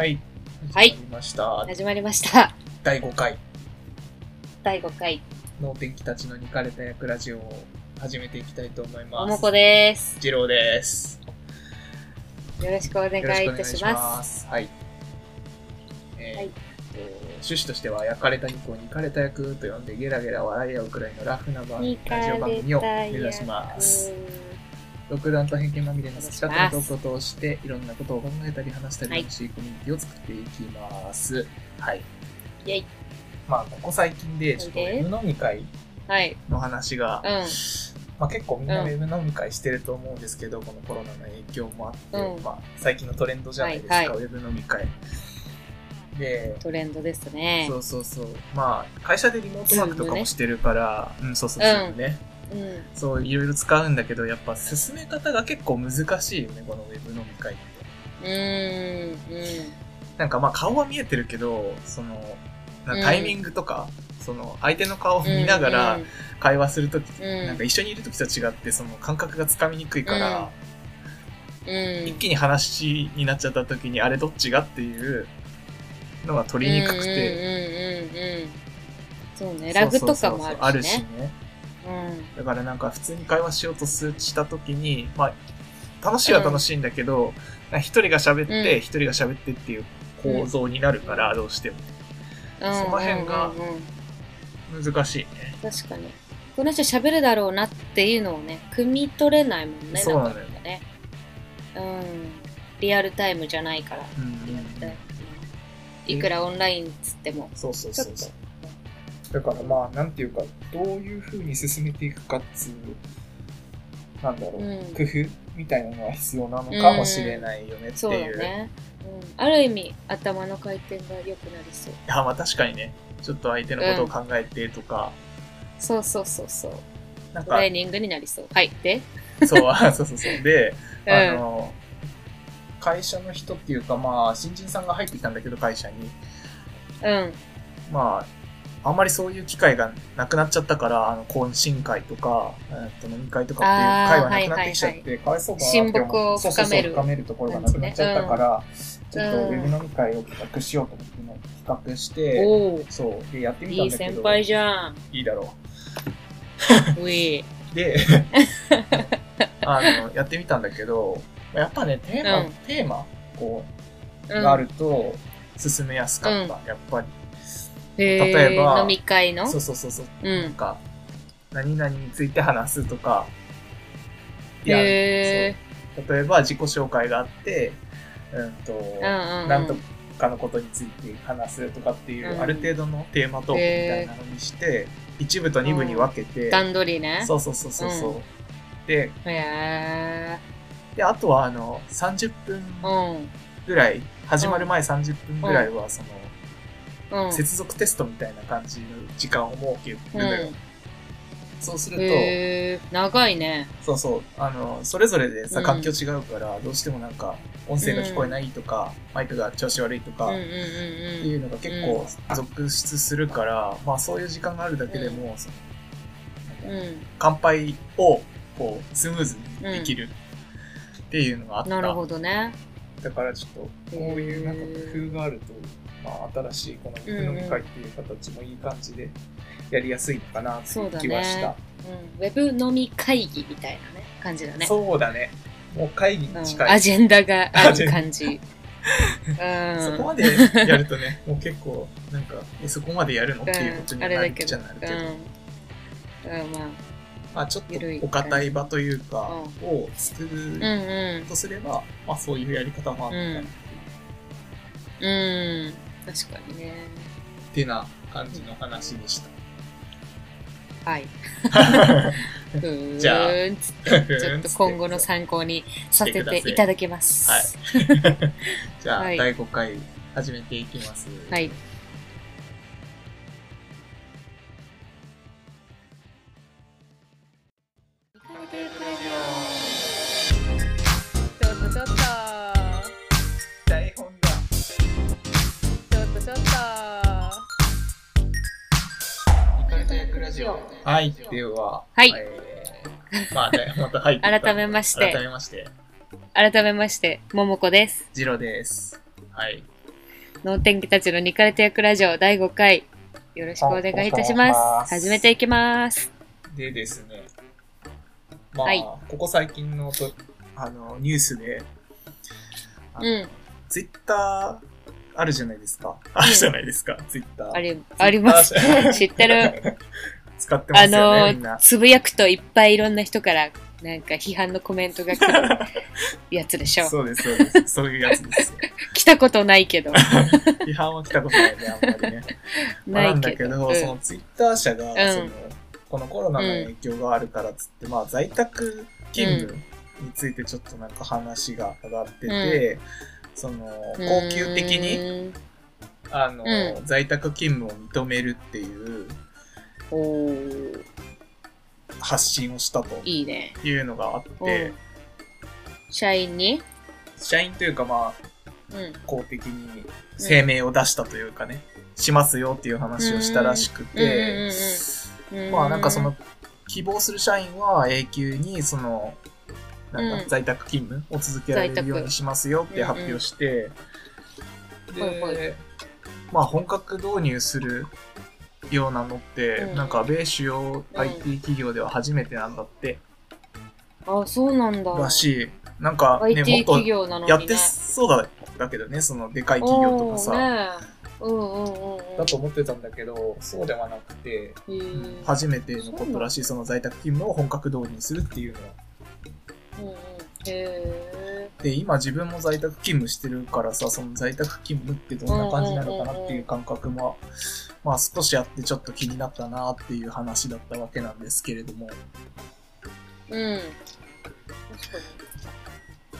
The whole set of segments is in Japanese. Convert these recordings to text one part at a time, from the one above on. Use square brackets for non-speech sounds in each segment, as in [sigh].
はい。はい始まりました。始まりました。第5回、第5回、能天気たちのニカれた役ラジオを始めていきたいと思います。ももこです。次郎です。よろしくお願いいよろしくお願たしいしま。ますす。はい。えーはいと趣旨としては、焼かれた肉を煮かれた役と呼んでゲラゲラ笑い合うくらいのラフな番にかラジオ番れ組をた目指します。独断と偏見まみれの好き勝手なトークを通して、いろんなことを考えたり話したりはい楽しいコミュニティを作っていきます。はい。イェイ。まあ、ここ最近で、ちょっとウェブ飲み会はい。の話が、うん。まあ、結構みんなウうんェブ飲み会してると思うんですけど、このコロナの影響もあって、うんまあ、最近のトレンドじゃないですか、はいはいウェブ飲み会。で、トレンドですねそ。うそうそう。まあ、会社でリモートワークとかもしてるから、うん、そうそう、うんそうね。うん。そう、いろいろ使うんだけど、やっぱ進め方が結構難しいよね、このウェブ飲み会って。うーん。うん。なんかまあ顔は見えてるけど、その、タイミングとか、その相手の顔を見ながら会話するとき、うんなんか一緒にいるときと違って、その感覚がつかみにくいから、うん。一気に話になっちゃったときに、あれどっちがっていうのが取りにくくて、うんうんうんうん。そうね。ラグとかもあるしね。うん。だからなんか普通に会話しようとすしたときに、まあ、楽しいは楽しいんだけど、一、人が喋って、うん一、人が喋ってっていう構造になるから、どうしても。その辺がうんうんうんうん難しいね。確かに。この人喋るだろうなっていうのをね、汲み取れないもんね。そうなのよかかね。うん。リアルタイムじゃないから。うんうんリアルタイムいくらオンラインっつっても。そうそうそうそう。だからまあ、なんていうか、どういう風に進めていくかっつう、なんだろう、うん工夫みたいなのが必要なのかもしれないよねってそういう。だね。うん。ある意味、頭の回転が良くなりそう。いや、まあ確かにね、ちょっと相手のことを考えてとか、そうそうそうそう。なんかトレー、ニングになりそう。はい。で？そう、あそうそうそう。[laughs] で、うんあの、会社の人っていうか、まあ、新人さんが入ってきたんだけど、会社に。うん。まあ、あんまりそういう機会がなくなっちゃったから、あの、懇親会とか、えっと飲み会とかっていう会はなくなってきちゃって、あーはいかわいそうだなって親睦を深めるそうそうそう深めるところがなくなっちゃったから、ちょっとウうんェブ飲み会を企画しようと思って、今企画して、おお。そう、で、やってみたいいんだけど、先輩じゃん。いいだろうい。[laughs] う。で、[laughs] あの、やってみたんだけど、やっぱね、テーマ、うんテーマ、こう、うんがあると、進めやすかった、やっぱり。例えば飲み会の？そうそうそうそう。うん。なんか、何々について話すとか、いやへそう例えば自己紹介があって、うんと。なんとかのことについて話すとかっていう、うんある程度のテーマトークみたいなのにして、一部と二部に分けて、段取りね。そうそうそうそうそう、うで、へで、あとはあの、30分。ぐらい、始まる前30分ぐらいは、その、うん。接続テストみたいな感じの時間を設けるのよ。そうすると、長いね。そうそう。あの、それぞれでさ、うん環境違うから、どうしてもなんか、音声が聞こえないとか、マイクが調子悪いとか、っうんうんうんてうん。いうのが結構続出するから、まあそういう時間があるだけでも、うん。乾杯を、こう、スムーズにできるっていうのがあった。なるほどね。だからちょっと、こういうなんか工夫があると、まあ新しいこの飲み会っていう形もいい感じでやりやすいのかなっていう気はした。うん。ウェブ飲み会議みたいなね、感じだね。そうだね。もう会議うんに近い。アジェンダがある感じ。うん。そこまでやるとね、[laughs] もう結構、なんか、えそこまでやるの？っていうことになるっれだけど。ちゃなるけど、うん。うん、まあ。まあちょっとお堅い場というか、うを作うんるうん。とすれば、まあそういうやり方もあるのかなうん。確かにね。ってな感じの話でした。はい。[laughs] じゃあ [laughs] ちょっと今後の参考にさせていただきます。はい。[laughs] じゃあ、はい第5回始めていきます。はい。はい、では、はいえーまあ、ね、[laughs] また入って改めまして改めまして、改めまして、ももこです。ジロです。はい。脳天気たちのニカレテ役ラジオ第5回、よろしくお願いいたします。あ始めていきます。でですね、まあ、はいここ最近のとあのニュースで、うん。ツイッターあるじゃないですか。あるじゃないですか、ツイッター。あり、あります。知ってる。[laughs] 使ってまあすよね、みんのな、。つぶやくといっぱいいろんな人から、なんか批判のコメントが来る [laughs] やつでしょ。そうです、そうです。そういうやつですよ。[laughs] 来たことないけど。[laughs] 批判は来たことないね、あんまりね。まあなないんだけど。けど、うんそのツイッター社が、んその、このコロナの影響があるからっつって、まあ在宅勤務についてちょっとなんか話が上がってて、その、恒久的に、に。あの、う在宅勤務を認めるっていう発信をしたといいね。いうのがあって、社員に？社員というかまあ、うん。公的に声明を出したというかね、しますよっていう話をしたらしくて、うんまあなんかその、希望する社員は永久にその、なんうん。か在宅勤務を続けられるようにしますよって発表して、はいはい。で、まあ本格導入するようなのって、うんなんか米主要 IT 企業では初めてなんだって、あ、そうなんだ。らしい。なんかね、IT もっ。とやってそうだだけどね、そのでかい企業とかさ、ねうんうんうんうん。だと思ってたんだけど、そうではなくて、へー初めてのことらしい、その在宅勤務を本格導入するっていうのは。うんうん。へで、今自分も在宅勤務してるからさ、その在宅勤務ってどんな感じなのかなっていう感覚も、まあ少しあってちょっと気になったなっていう話だったわけなんですけれども、ーうん。確か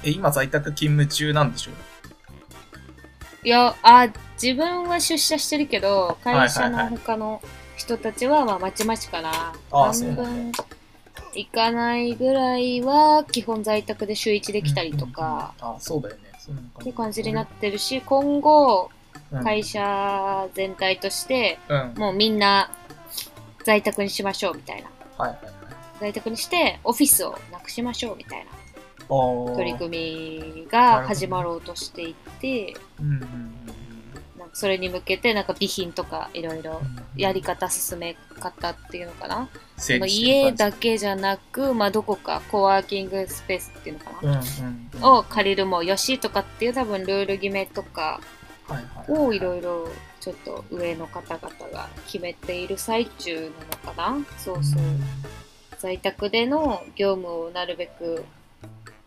え、今在宅勤務中なんでしょ？に。いや、あ、自分は出社してるけど、会社のはいはいはい他の人たちは、まあ、まちまちかな。ああそうなんだ行かないぐらいは、基本在宅で週1できたりとか、うんうんうんあ、そうだよね。っていう感じになってるし、今後、うん会社全体として、うん。もうみんな在宅にしましょうみたいな。はいはいはい。在宅にして、オフィスをなくしましょうみたいな取り組みが始まろうとしていて、うんうんそれに向けてなんか備品とかいろいろうん。やり方、進め方っていうのかな？その整理してる家だけじゃなく、まあ、どこかコワーキングスペースっていうのかな？うんうんうん。を借りるもよしとかっていう多分ルール決めとかをいろいろちょっと上の方々が決めている最中なのかな？そうそう。在宅での業務をなるべく、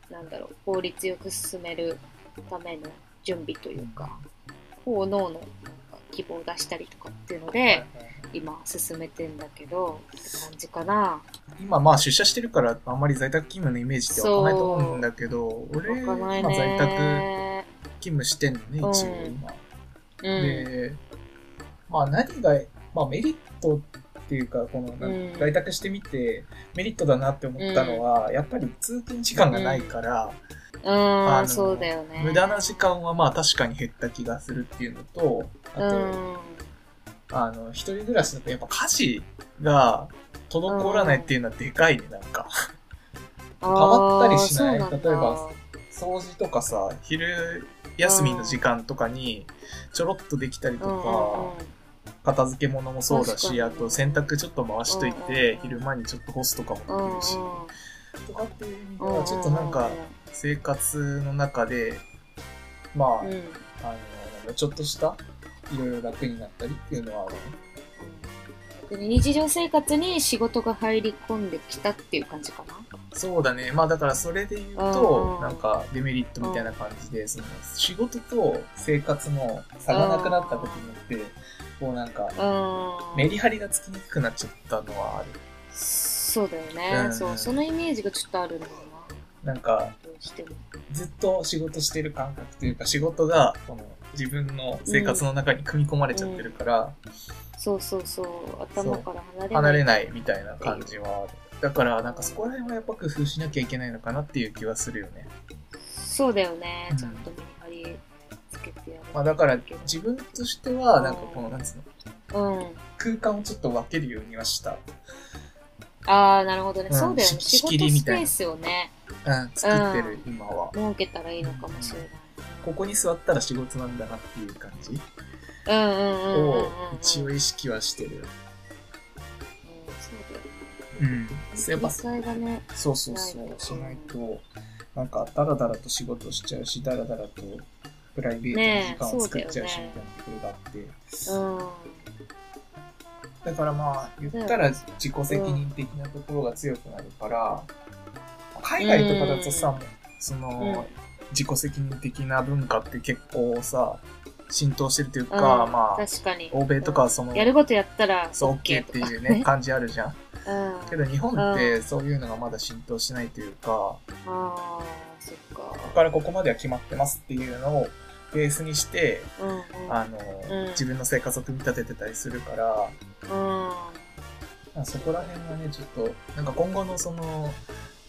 なんだろう、効率よく進めるための準備というか、方ののなんか希望を出したりとかっていうので、今進めてんだけど、って感じかな。今まあ出社してるからあんまり在宅勤務のイメージって湧かないと思うんだけど、俺、今在宅勤ね。務してんのね、一応うん今。うん。で、まあ何が、まあメリットっていうか、この、在宅してみて、メリットだなって思ったのは、やっぱり通勤時間がないから、うん、そうだよね。無駄な時間はまあ確かに減った気がするっていうのと、あと、うん。あの、一人暮らしだとやっぱ家事が滞らないっていうのはでかいね、なんか。変わったりしない？例えば掃除とかさ、昼休みの時間とかにちょろっとできたりとか、片付け物もそうだし、あと洗濯ちょっと回しといてうん、昼間にちょっと干すとかもできるし、とかっていう意味でうんは、ちょっとなんか生活の中で、まあ、あの、うんうんなんだちょっとした、いろいろ楽になったりっていうのはある日常生活に仕事が入り込んできたっていう感じかな？そうだね。まあだからそれで言ううんとう、んなんかデメリットみたいな感じで、その仕事と生活の差がなくなったことによって、こうなんかうん。メリハリがつきにくくなっちゃったのはある。そうだよね、うんそう、そのイメージがちょっとあるんだよな。なんかしても。ずっと仕事してる感覚というか仕事がこの自分の生活の中に組み込まれちゃってるから、そうそうそう、頭から離れない。離れないみたいな感じはある。だからなんかそこら辺はやっぱ工夫しなきゃいけないのかなっていう気はするよね。そうだよねうん。ちゃんとメリハリつけてやる。まあだから自分としてはなんかこのなんつうの？うん。空間をちょっと分けるようにはした。ああ、なるほどね。うんそうだよね。し仕事仕切りみたいなスペースをね、うん、作ってる、今は。設けたらいいのかもしれない。ここに座ったら仕事なんだなっていう感じ？うんうんうんうんうんうん。を一応意識はしてる。うんそううん。だよ。やっぱ理解がね。そうそうそう、しないと、なんか、だらだらと仕事しちゃうし、だらだらとプライベートの時間を作っちゃうし、みたいなところがあって。うん。だからまあ、言ったら自己責任的なところが強くなるから、海外とかだとさ、その、自己責任的な文化って結構さ、浸透してるというか、うんまあ、確かに。欧米とかはその、やることやったら、そう OK っていうね、感じあるじゃん。[laughs] うん。けど日本ってそういうのがまだ浸透しないというか、ああ、そっここか。からここまでは決まってますっていうのをベースにして、うんうん。あの、うん自分の生活を組み立ててたりするから、うん。そこら辺がね、ちょっと、なんか今後のその、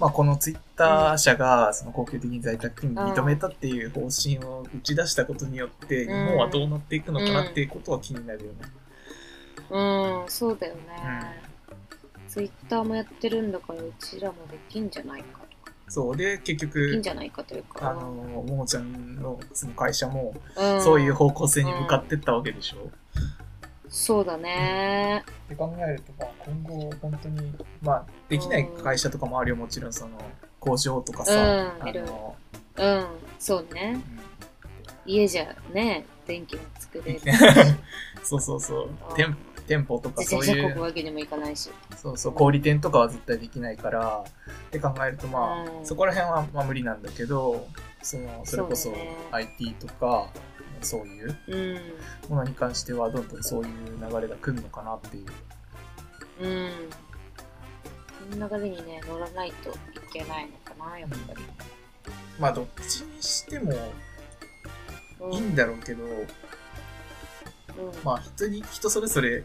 まあこのツイッター社がその恒久的に在宅勤務を認めたっていう方針を打ち出したことによって、日本はどうなっていくのかなっていうことは気になるよね。うん、そうだよね。ツイッターもやってるんだから、うちらもできんじゃないかとか。そう。で、結できん局、じゃないかというか。あの、ももちゃんのその会社も、うん、そういう方向性に向かってったわけでしょ。そうだね。って考えると、まあ、今後、本当に、まあ、できない会社とかもあるよ、もちろん、その、工場とかさ、うんあの、うん、そうね。うん家じゃね、電気も作れる。[laughs] そうそうそううん。店店舗とか自そういう、転車こぐわけにもいかないし。そうそう、小売店とかは絶対できないから、って考えると、まあ、うんそこら辺はまあ無理なんだけど、その、それこそ IT とか、そういううん。ものに関しては、どんどんそういう流れが来るのかなっていう。うん。その流れにね、乗らないといけないのかな、やっぱり。まあ、どっちにしてもうんいいんだろうけど、うんまあ、人に、人それぞれ、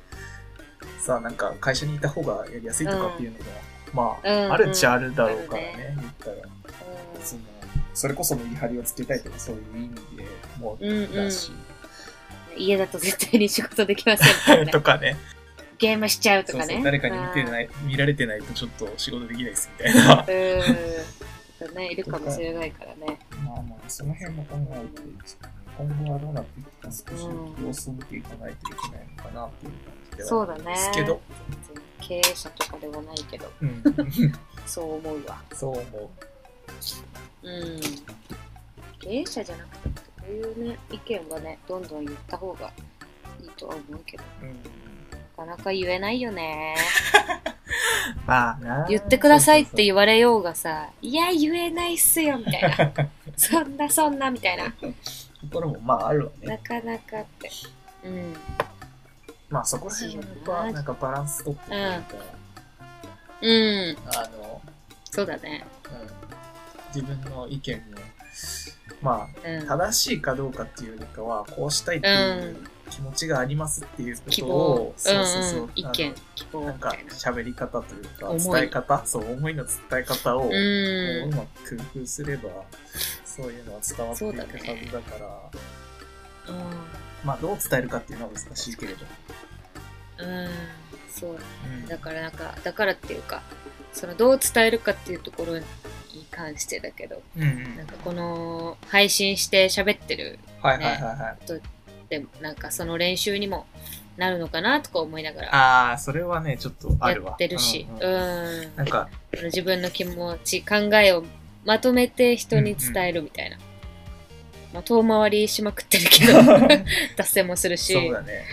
さ、なんか会社にいた方がやりやすいとかっていうのが、まあ、うんあるっちゃあるだろうからね、言ったら。うんその、それこそメリハリをつけたいとかそういう意味でもうんうんだし、家だと絶対に仕事できません [laughs] とかね。ゲームしちゃうとかね。そう誰かに見てい。ない、見られてないとちょっと仕事できないですみたいな。うん。ね、いるかもしれないからね。まあまあ、その辺も考えて、今後はどうなっていくか少し様子を見ていかないといけないのかなっていう感じではそうだね。ですけど、全然経営者とかではないけど、うん、[laughs] そう思うわ。そう思うん。経営者じゃなくても、こういうね、意見はね、どんどん言った方がいいとは思うけど、う。うん、なかなか言えないよね。[laughs] まあな言ってくださいってう言われようがさ、いや、言えないっすよ、みたいな。[laughs] そんなそんな、みたいな。ところもまああるわね。なかなかって。うん。まあそこら辺はなんかバランス取ってというか、うん。あの、そうだね。うん、自分の意見も、まうん。あ正しいかどうかっていうよりかは、こうしたいっていう気持ちがありますっていうことを、。そうそうそううんうん。意見、希望なんか。喋り方というか、伝え方、そう、思いの伝え方を、う。まく工夫すれば、そういうのは伝わっていくはずだから、うん。まあ、どう伝えるかっていうのは難しいけれど。うん。そう。うんだからなんか、だからっていうか、そのどう伝えるかっていうところに関してだけど、うんうんなんかこの配信して喋ってるはいはいはいはい。でなんかその練習にもなるのかなとか思いながらああ、それはね、ちょっとあるわ。やってるし、ううんんうんなんか、自分の気持ち、考えをまとめて人に伝えるみたいな。まあ、遠回りしまくってるけど、[laughs] 脱線もするし。そうだね。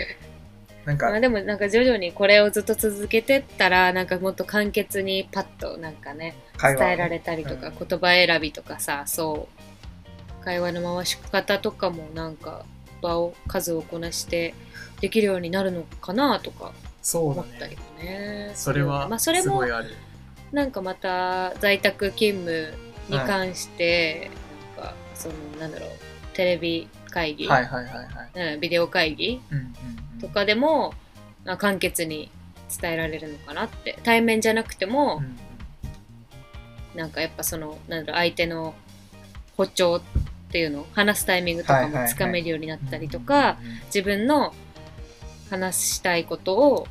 なんかまあ、、でもなんか徐々にこれをずっと続けてったら、なんかもっと簡潔にパッとなんかね、伝えられたりとか、うん言葉選びとかさ、そう、会話の回し方とかもなんか場を、数をこなしてできるようになるのかなとかそうだ思ったりね。もね。それは、まあそれも。なんかまた在宅勤務に関して、なんかそのなんだろう、テレビ会議、はいはいはいはい。うん、ビデオ会議うんうんうんとかでも、まあ、簡潔に伝えられるのかなって。対面じゃなくても、うんなんかやっぱその、なんだろう、相手の歩調っていうのを話すタイミングとかもつかめるようになったりとうんか、自分の話したいことを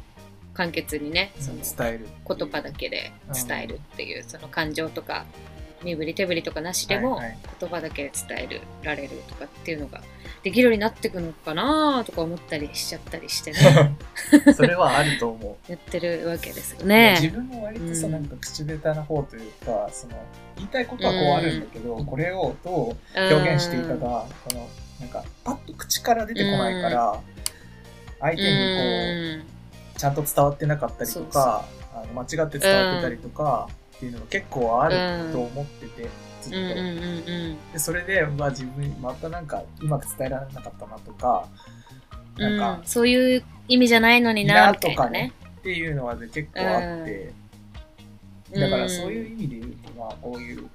簡潔にね、その伝える。言葉だけで伝えるっていう、その感情とか身振り手振りとかなしでも言葉だけ伝えるられるとかっていうのができるようになってくのかなとか思ったりしちゃったりしてね。[laughs] それはあると思う。[laughs] やってるわけですよ自ね。分も割とさ、うんなんか口下手な方というか、その、言いたいことはこうあるんだけど、これをどう表現していいかが、この、なんか、パッと口から出てこないから、相手にこうん。う、ちゃんと伝わってなかったりとか、あの間違って伝わってたりとか、っていうのが結構あると思ってて、ずっと。うん。うんでそれで、まあ自分、またなんか、うまく伝えられなかったなとか、なんか、うん、そういう意味じゃないのにいなとかね。っていうのはね結構あって、だからそういう意味で言うと、まあこういう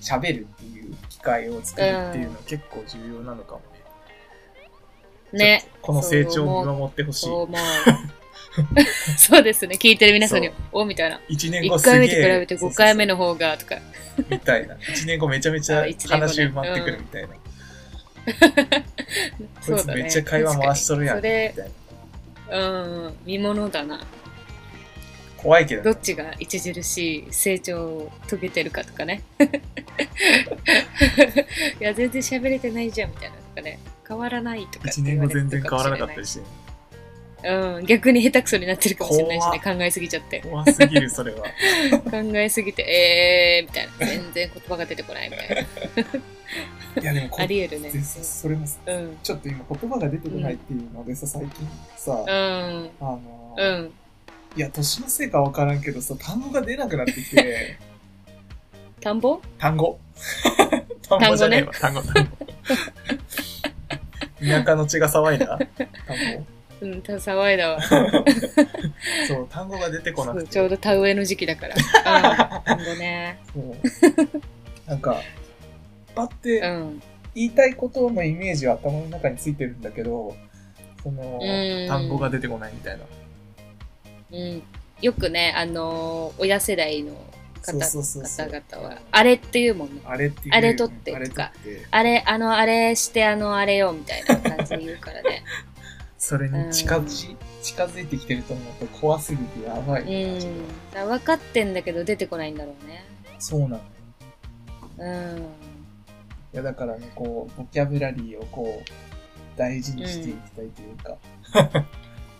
喋るっていう機会を作るっていうのは結構重要なのかもね。ね。この成長を見守ってほしい。そう。思う [laughs] そうですね聞いてる皆さんにおみたいな1年後1すげえ。回目と比べて5回目の。の方がとかみたいな。1年後めちゃめちゃ [laughs] 話埋まってくるみたいな。[laughs] こそだねめっちゃ会話回しとるやん。それ。うん見ものだな怖いけどねどっちが著しい成長を遂げてるかとかねいや全然喋れてないじゃんみたいなとかね変わらないとかって1年後全然変わらなかったもりして。うん。逆に下手くそになってるかもしれないしね。考えすぎちゃって。怖すぎる、それは。[laughs] 考えすぎてえーみたいな。全然言葉が出てこないみたいな。[laughs] いやでもこありえるね。でそれもう。ん。ちょっと今言葉が出てこないっていうのでさ、最近さ、うん。あの、うん。いや、年のせいかわからんけどさ、単語が出なくなってきて、田んぼ単語。[laughs] 単語じゃねえわ、単語、単語。田舎の血が騒いだ？単うんた騒いだわ語。[laughs] そう、単語が出てこなくて。ちょうど田植えの時期だからうん田んぼねそうなんか、パってうん言いたいことのイメージは頭の中についてるんだけど、そのうん、単語が出てこないみたいな。うん、よくね、あのー親世代のそう方そうそうそう。方々は、あれっていうもんね。あれっていう。あれ取ってあれとか取ってあれ、あの、あれして、あの、あれよ、みたいな感じで言うからね。[laughs] それに近づい近づいてきてると思うと怖すぎてやばい。うん。分かってんだけど出てこないんだろうね。そうなのよ。うん。いや、だからね、こう、ボキャブラリーをこう、大事にしていきたいというか。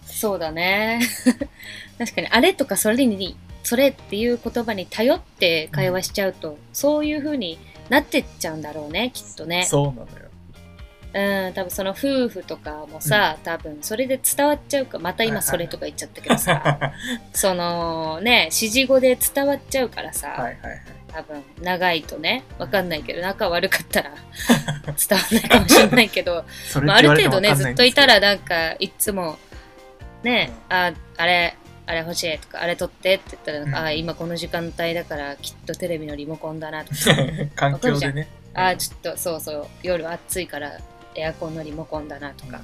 そうだね。[laughs] 確かに、あれとかそれに、それっていう言葉に頼って会話しちゃうと、そういう風になってっちゃうんだろうね、きっとね。そうなのよ。うん、多分その夫婦とかもさ、多分それで伝わっちゃうか、また今それとか言っちゃったけどさ、[laughs] そのね、指示語で伝わっちゃうからさ、はいはいはい。多分長いとね、わかんないけど、仲悪かったら [laughs] 伝わんないかもしれないけど、[laughs] まあ、ある程度ね、ずっといたらなんか、いつも、ね、あ、あれ、あれ欲しいとか、あれ取ってって言ったらうん。あ、今この時間帯だからきっとテレビのリモコンだなとか、環境でね。あ、ちょっとそうそう、夜暑いからエアコンのリモコンだなとか、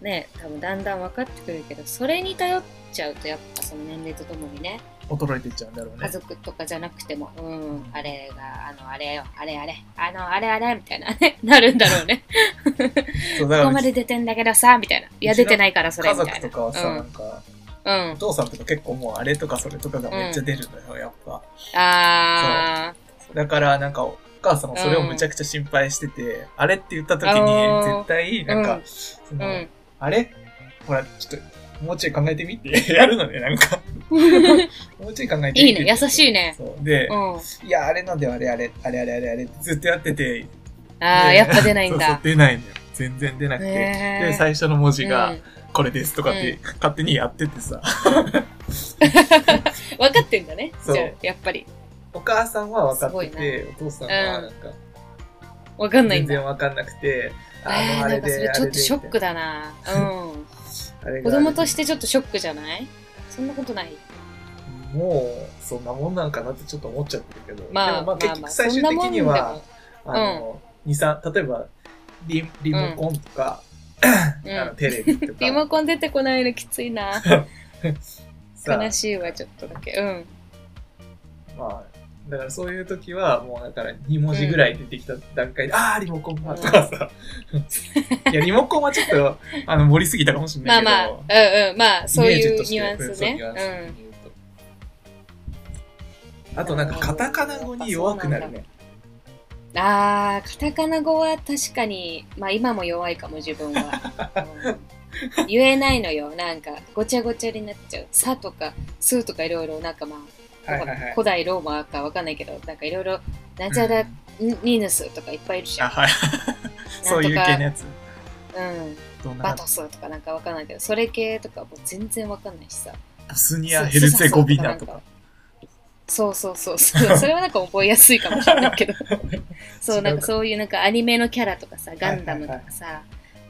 ね、多分だんだん分かってくるけど、それに頼っちゃうと、やっぱその年齢とともにね、衰えていっちゃうんだろうね。家族とかじゃなくても、うん、あれが、あの、あれよ、あれあれ、あの、あれあれ、みたいなね、なるんだろうね。そう、だからここまで出てんだけどさ、みたいな。いや、出てないから、それ、家みたいな。族とかはさ、なんか、うん。うん。お父さんとか結構もうあれとかそれとかがめっちゃ出るのよ、やっぱ。あだからなんか、お母さんもそれをむちゃくちゃ心配してて、あれって言った時あに、ー絶対、なんか、うんその。あれ？ほら、ちょっと、もうちょい考えてみ？ってやるのね、なんか。[laughs] もうちょい考えてみ？て。いいね、優しいね。で、うん。いや、あれなんだよ、あれあれ、あれあれあれあれってずっとやってて。ああ、でやっぱ出ないんそうそうだ。出ないのよ。全然出なくて。で、最初の文字がうん、これですとかって、勝手にやっててさ。[laughs] [laughs] 分かってんだね。そうやっぱり。お母さんは分かってすて、お父さんはなんか、分かんないんだ。全然分かんなくて、えー、なんかそれちょっとショックだ。だな。[laughs] うん。あれが子供としてちょっとショックじゃない？そんなことない。もう、そんなもんなんかなってちょっと思っちゃってるけど。まあ、まあ結局最終的にはも、あの、二三例えば、リリモコンとか、うんあのテレビとか。リモコン出てこないのきついな。[laughs] さ悲しいわ、ちょっとだけ。うん。まあ、だからそういう時は、もうだから2文字ぐらい出てきた段階で、ああ、リモコンだとかさ。いや、リモコンはちょっと、あの、盛りすぎたかもしれないけど。まあまあ、うんうん、まあ、そういうニュアンスね。あとなんかカタカナ語に弱くなるね。あー、カタカナ語は確かに、まあ今も弱いかも、自分は。う [laughs] ん言えないのよ。なんか、ごちゃごちゃになっちゃう。さとか、すとかいろいろ、なんかまあ。古代ローマかわかんないけど、なんかいろいろ、なんちゃら、ニヌスとかいっぱいいるじゃあ、ん。はい。[laughs] そういう系のやつ。うん。バトスとかなんかわかんないけど、それ系とかもう全然わかんないしさ。ボスニア・ヘルツェゴビナとか。そうそうそうそう。[laughs] それはなんか覚えやすいかもしれないけど。[laughs] そう、なんかそういうなんかアニメのキャラとかさ、ガンダムとかさ、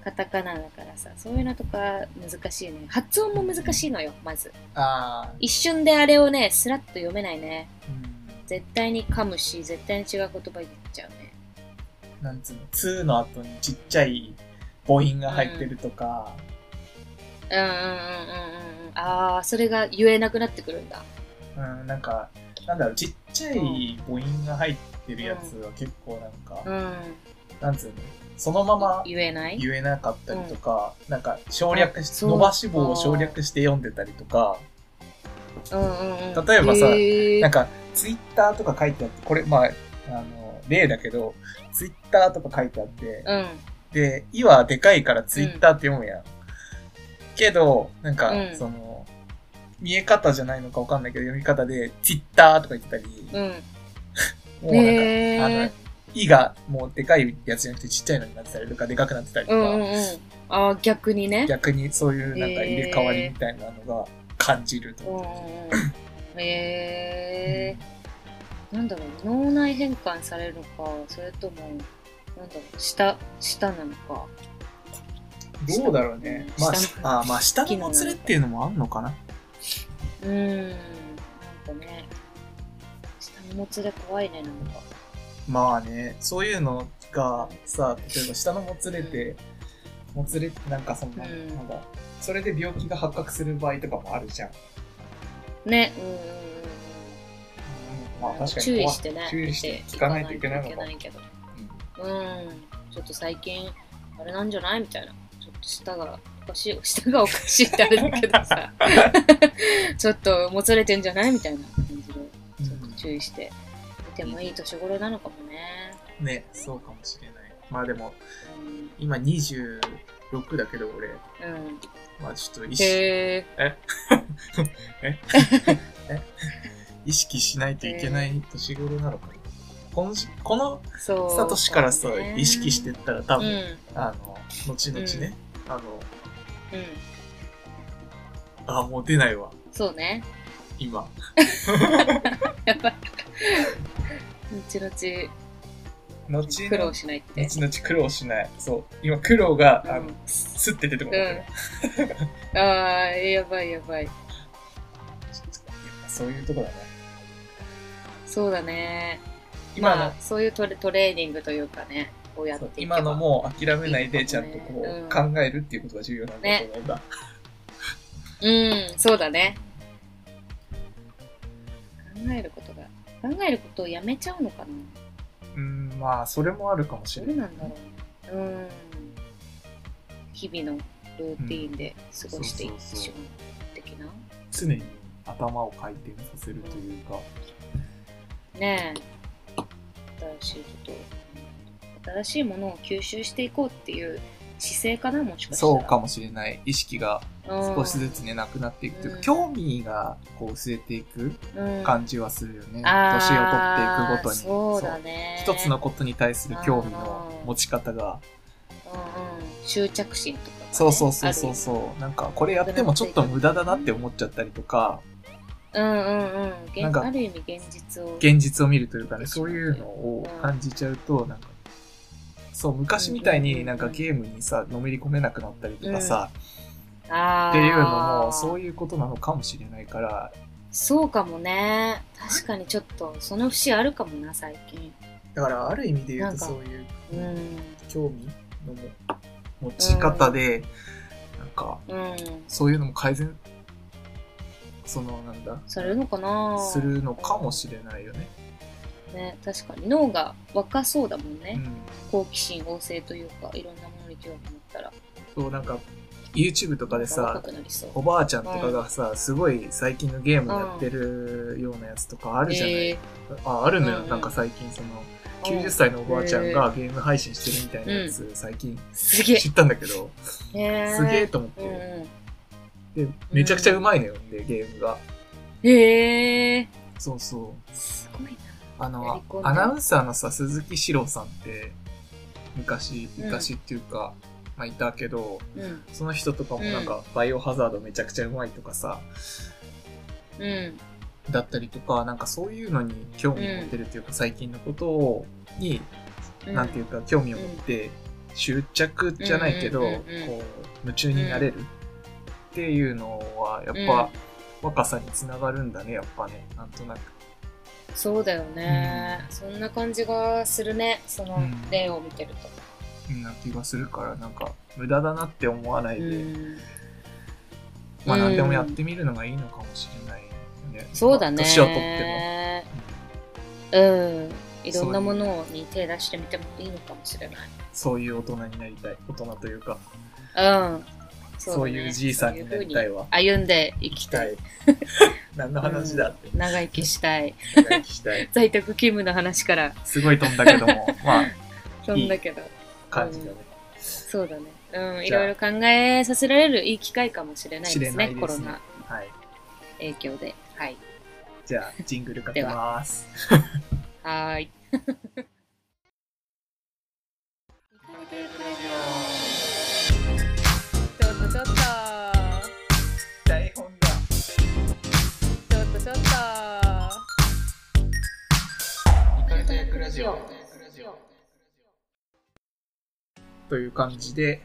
カタカナだからさ、そういうのとか難しいね。発音も難しいのよ、まず。あ一瞬であれをね、スラッと読めないね。ー、うん。絶対に噛むし、絶対に違う言葉言っちゃうね。なんつうの、2の後にちっちゃい母音が入ってるとか、うんうんうんうんうんうん。ああ、それが言えなくなってくるんだ。うん、なんか、なんだろう、ちっちゃい母音が入ってるやつは結構なんか、うん。なんつうの、そのまま言えない？言えなかったりとか、なんか省略し、伸ばし棒を省略して読んでたりとか、うんうんうん。例えばさへーなんか、ツイッターとか書いてあって、これ、まあ、あの、例だけど、ツイッターとか書いてあって、うん。で、いはでかいからツイッターって読むやん。けど、なんか、うんその、見え方じゃないのかわかんないけど、読み方で、ツイッターとか言ってたり、うん。[laughs] もうなんか、へーあの、いがもうでかいやつじゃなくてちっちゃいのになってたりとか、でかくなってたりとか、うんうんうん。ああ、逆にね。逆にそういうなんか入れ替わりみたいなのが感じると思うん。へえー。なんだろう、脳内変換されるのか、それとも、なんだろう、下、下なのか。う。どうだろうね。まあ、あまあ、下のもつれっていうのもあんのかな？うーん。なんかね、下のもつれ怖いね、なんか。まあね、そういうのがさ、例えば下のもつれて、もつれってなんかそんな、うんなんか、それで病気が発覚する場合とかもあるじゃん。ね、うんうんうんうん。まあ確かに注意してね。注意して聞かないといけないのか。ないけど。うん。ちょっと最近、あれなんじゃない？みたいな。ちょっと舌がおかしい。舌がおかしいってあれだけどさ。[laughs] ちょっともつれてんじゃない？みたいな感じで、うんちょっと注意して見てもいい年頃なのかもね。うんね、そうかもしれない。まあでも、うん。今26だけど俺、うん。まあちょっと意識、へ [laughs] [laughs] え？意識しないといけない年頃なのかな？このし、このそう、サトシからさ、ね意識してったら多分、うん。あの、後々ね、あの、うん。あ、もう出ないわ、そうね。今。[laughs] やばい。後々後苦労々、しないって。後々苦労しない。そう。今苦労が、あのうん、スッて出てこない。うん。[laughs] ああ、やばいやばい。そういうとこだね。そうだね。今の、まあ、そういうトレトレーニングというかね、こうやって今のも諦めないで、ちゃんとこう、うん考えるっていうことが重要なんだと思うんだ。うん、そうだね。考えることが、考えることをやめちゃうのかなうん、まあ、それもあるかもしどれない。うなんだろう。うん。日々のルーティーンで過ごしていってしまう的な。常に頭を回転させるというか、ねえ。新しいことを、新しいものを吸収していこうっていう姿勢かな、もしかしたら。そうかもしれない。意識がうん少しずつね、なくなっていくというか、うん。興味がこう薄れていくうん。感じはするよね。あー年を取っていくごとに。そうだね。一つのことに対する興味の持ち方が、うんうん、執着心とかがね、そうそうそうそうあそう。なんか、これやってもちょっと無駄だなって思っちゃったりとか、るうんうんうん。現なんかある意味現実を。現実を見るというかね、そういうのを感じちゃうと、なんか、そう、昔みたいになんかゲームにさ、のめり込めなくなったりとかさ、あっていうのも、うそういうことなのかもしれないから、そうかもね。確かにちょっとその節あるかもな最近。だからある意味で言うとそういううん興味の持ち方で、なんか、うん。そういうのも改善、その、なんだ、されるのかな。するのかもしれないよね。ね確かに。脳が若そうだもんね、うん。好奇心旺盛というかいろんなものに興味持ったら。そう、なんか、YouTube とかで若さ。おばあちゃんとかがさ、すごい最近のゲームやってるようなやつとかあるじゃない、えあ、あるのよ。うんうんなんか最近その、ー90歳のおばあちゃんがゲーム配信してるみたいなやつ、最近。知ったんだけど、すげえと思って、うんうで、めちゃくちゃうまいのよ、で、ゲームが。ん。へえ。そうそう。すごいな。あのアナウンサーのさ、鈴木史郎さんって、昔、うん昔っていうか、まあいたけど、うん。その人とかもなんか、バイオハザードめちゃくちゃうまいとかさ、うん。だったりとか、なんかそういうのに興味を持ってるっていうか、最近のことを、に、うんなんていうか、興味を持って、執着じゃないけど、うんうんうんうんこう、夢中になれるっていうのは、やっぱ、若さにつながるんだね、やっぱね、なんとなく。そうだよね、そんな感じがするね。そのうん例を見てると。うんな気がするから、なんか、無駄だなって思わないで、うん。まあ、うん何でもやってみるのがいいのかもしれないよね。そうだね。まあ年を取っても。うん。いろんなものに手出してみてもいいのかもしれない。そういう大人になりたい。大人というか、うん。そういうじいさんになりたいわ。歩んでいきたい。[laughs] 何の話だって。長生きしたい。長生きしたい。[laughs] 在宅勤務の話からすごい飛んだけども、まあ、[laughs] そんだけど。感じだね。そうだね。うん。いろいろ考えさせられるいい機会かもしれない知ですね。すねコロナはい。影響で。はい。じゃあ、ジングルかけます。はーい。[laughs] ちょっとちょっと。台本だ。ちょっとちょっと。イカれた役ラジオ。という感じで、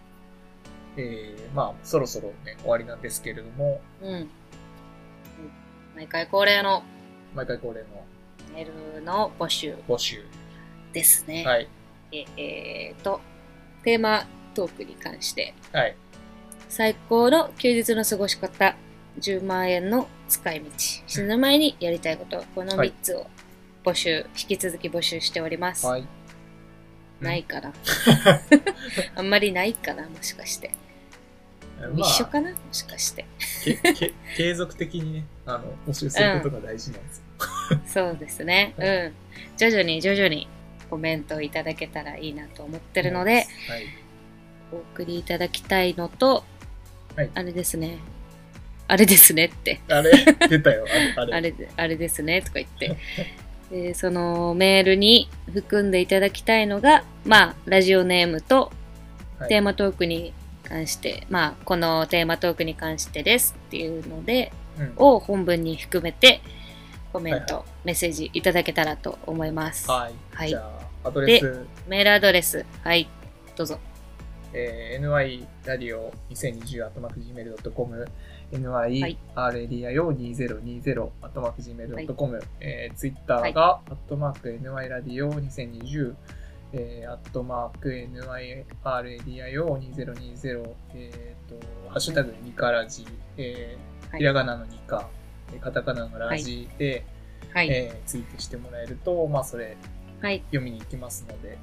えー、まあ、そろそろね、終わりなんですけれども、うん。毎回恒例の毎回恒例のメールの募集募集。ですね。はい。ええーと、テーマトークに関して、はい。最高の休日の過ごし方、10万円の使い道、死ぬ前にやりたいこと、この3つを募集、引き続き募集しております。はい。ないかな [laughs] [laughs] あんまりないかなもしかして。まあ一緒かな？もしかして。継続的にね、あの、募集することが大事なんですよ。[laughs] そうですね。はうん。徐々に徐々にコメントをいただけたらいいなと思ってるので、はい。お送りいただきたいのと、はいあれですね。あれですねって。あれ？出たよ、あれ。あれ [laughs] あれで、あれですねとか言って。でそのメールに含んでいただきたいのが、まあ、ラジオネームとはいテーマトークに関して、まあ、このテーマトークに関してですっていうので、うん。を本文に含めてコメント、はいメッセージいただけたらと思います。はい。はい。じゃあ、アドレス、メールアドレス、はい、どうぞ。えー、nyradio2020-gmail.com、nyradio2020-gmail.com、えー、ツイッターが、アットマーク nyradio2020、えー、アットマーク nyradio2020、えーと、ハッシュタグニカラジ、えー、はいひらがなのニカ、えーカタカナのラジで、はい、えーツイートしてもらえると、まあ、それはい、読みに行きますので、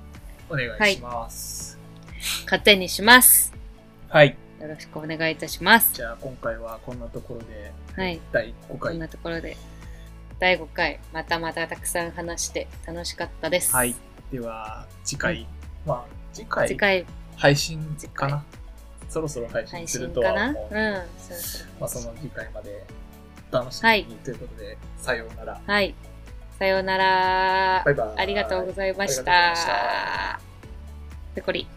お願いします。勝手にします。はい。よろしくお願いいたします。じゃあ、今回はこんなところで、はい、第5こん回。なところで、第5回、またまたたくさん話して楽しかったです。はい。では、次回。まあ、次回、次回、配信かな？そろそろ配信配する信かなとは思う。うん、そうそう。まあ、その次回までお楽しみに、ということで、さようなら。はい。さようなら。バイバイ。ありがとうございましありがとうございましたた。ペコリ。